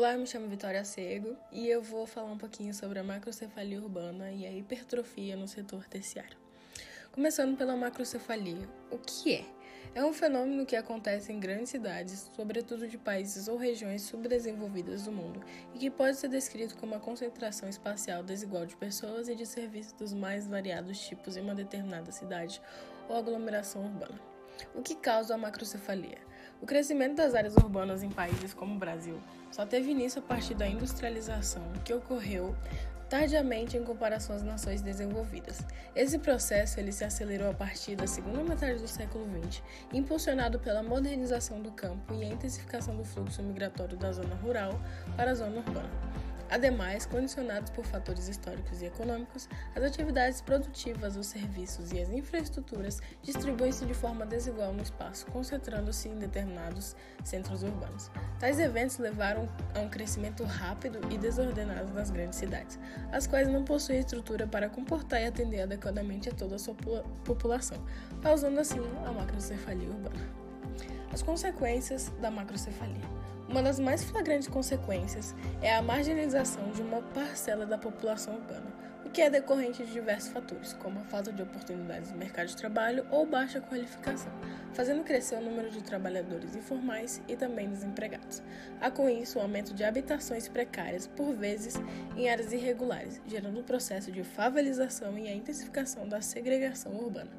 Olá, eu me chamo Vitória Cego e eu vou falar um pouquinho sobre a macrocefalia urbana e a hipertrofia no setor terciário. Começando pela macrocefalia, o que é? É um fenômeno que acontece em grandes cidades, sobretudo de países ou regiões subdesenvolvidas do mundo, e que pode ser descrito como a concentração espacial desigual de pessoas e de serviços dos mais variados tipos em uma determinada cidade ou aglomeração urbana. O que causa a macrocefalia? O crescimento das áreas urbanas em países como o Brasil só teve início a partir da industrialização, que ocorreu tardiamente em comparação às nações desenvolvidas. Esse processo ele se acelerou a partir da segunda metade do século XX, impulsionado pela modernização do campo e a intensificação do fluxo migratório da zona rural para a zona urbana. Ademais, condicionados por fatores históricos e econômicos, as atividades produtivas, os serviços e as infraestruturas distribuem-se de forma desigual no espaço, concentrando-se em determinados centros urbanos. Tais eventos levaram a um crescimento rápido e desordenado nas grandes cidades, as quais não possuem estrutura para comportar e atender adequadamente a toda a sua população, causando assim a macrocefalia urbana. As consequências da macrocefalia. Uma das mais flagrantes consequências é a marginalização de uma parcela da população urbana, que é decorrente de diversos fatores, como a falta de oportunidades no mercado de trabalho ou baixa qualificação, fazendo crescer o número de trabalhadores informais e também desempregados. Há com isso o aumento de habitações precárias, por vezes em áreas irregulares, gerando um processo de favelização e a intensificação da segregação urbana.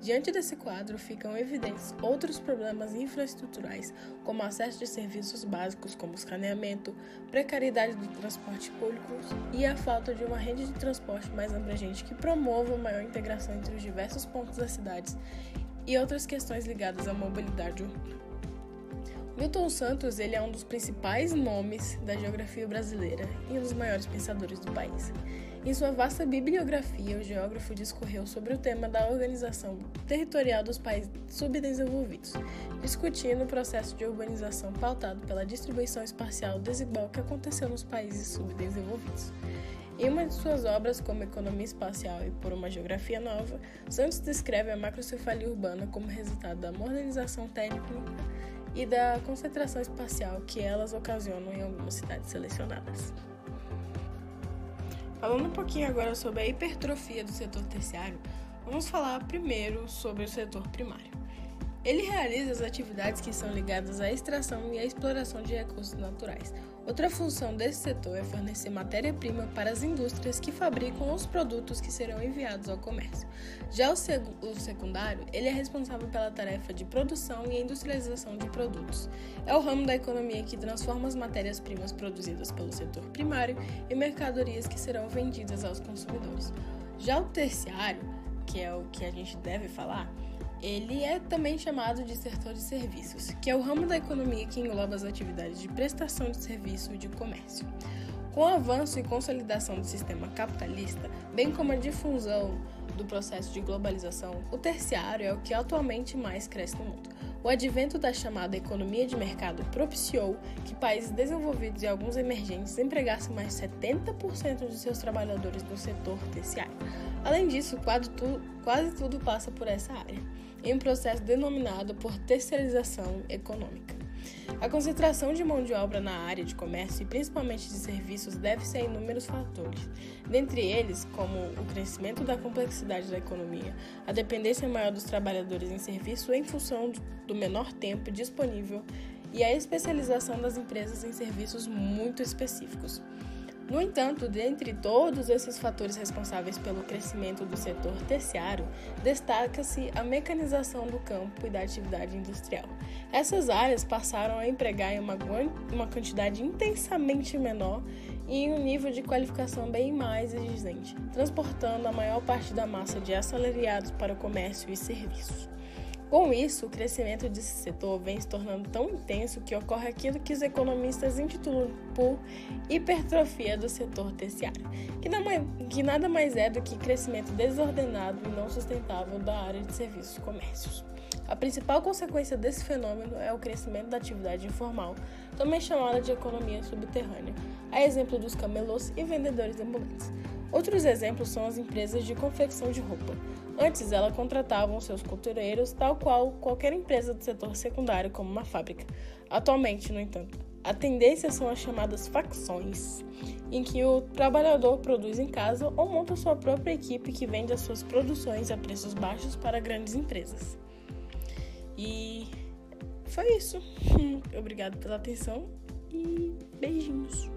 Diante desse quadro, ficam evidentes outros problemas infraestruturais, como acesso de serviços básicos como escaneamento, precariedade do transporte público e a falta de uma rede de transporte mais abrangente que promova maior integração entre os diversos pontos das cidades e outras questões ligadas à mobilidade urbana. Milton Santos ele é um dos principais nomes da geografia brasileira e um dos maiores pensadores do país. Em sua vasta bibliografia, o geógrafo discorreu sobre o tema da organização territorial dos países subdesenvolvidos, discutindo o processo de urbanização pautado pela distribuição espacial desigual que aconteceu nos países subdesenvolvidos. Em uma de suas obras, como Economia Espacial e Por uma Geografia Nova, Santos descreve a macrocefalia urbana como resultado da modernização técnica e da concentração espacial que elas ocasionam em algumas cidades selecionadas. Falando um pouquinho agora sobre a hipertrofia do setor terciário, vamos falar primeiro sobre o setor primário. Ele realiza as atividades que são ligadas à extração e à exploração de recursos naturais. Outra função desse setor é fornecer matéria-prima para as indústrias que fabricam os produtos que serão enviados ao comércio. Já o, seg o secundário, ele é responsável pela tarefa de produção e industrialização de produtos. É o ramo da economia que transforma as matérias-primas produzidas pelo setor primário em mercadorias que serão vendidas aos consumidores. Já o terciário, que é o que a gente deve falar, ele é também chamado de setor de serviços, que é o ramo da economia que engloba as atividades de prestação de serviço e de comércio. Com o avanço e consolidação do sistema capitalista, bem como a difusão do processo de globalização, o terciário é o que atualmente mais cresce no mundo. O advento da chamada economia de mercado propiciou que países desenvolvidos e alguns emergentes empregassem mais de 70% de seus trabalhadores no setor terciário. Além disso, quase, quase tudo passa por essa área, em um processo denominado por terceirização econômica. A concentração de mão de obra na área de comércio e principalmente de serviços deve-se a inúmeros fatores, dentre eles como o crescimento da complexidade da economia, a dependência maior dos trabalhadores em serviço em função do menor tempo disponível e a especialização das empresas em serviços muito específicos. No entanto, dentre todos esses fatores responsáveis pelo crescimento do setor terciário, destaca-se a mecanização do campo e da atividade industrial. Essas áreas passaram a empregar uma, uma quantidade intensamente menor e em um nível de qualificação bem mais exigente, transportando a maior parte da massa de assalariados para o comércio e serviços. Com isso, o crescimento desse setor vem se tornando tão intenso que ocorre aquilo que os economistas intitulam por hipertrofia do setor terciário, que nada mais é do que crescimento desordenado e não sustentável da área de serviços e comércios. A principal consequência desse fenômeno é o crescimento da atividade informal, também chamada de economia subterrânea, a exemplo dos camelôs e vendedores ambulantes. Outros exemplos são as empresas de confecção de roupa. Antes, elas contratavam seus costureiros, tal qual qualquer empresa do setor secundário, como uma fábrica. Atualmente, no entanto, A tendência são as chamadas facções, em que o trabalhador produz em casa ou monta sua própria equipe que vende as suas produções a preços baixos para grandes empresas. E foi isso. Obrigado pela atenção e beijinhos.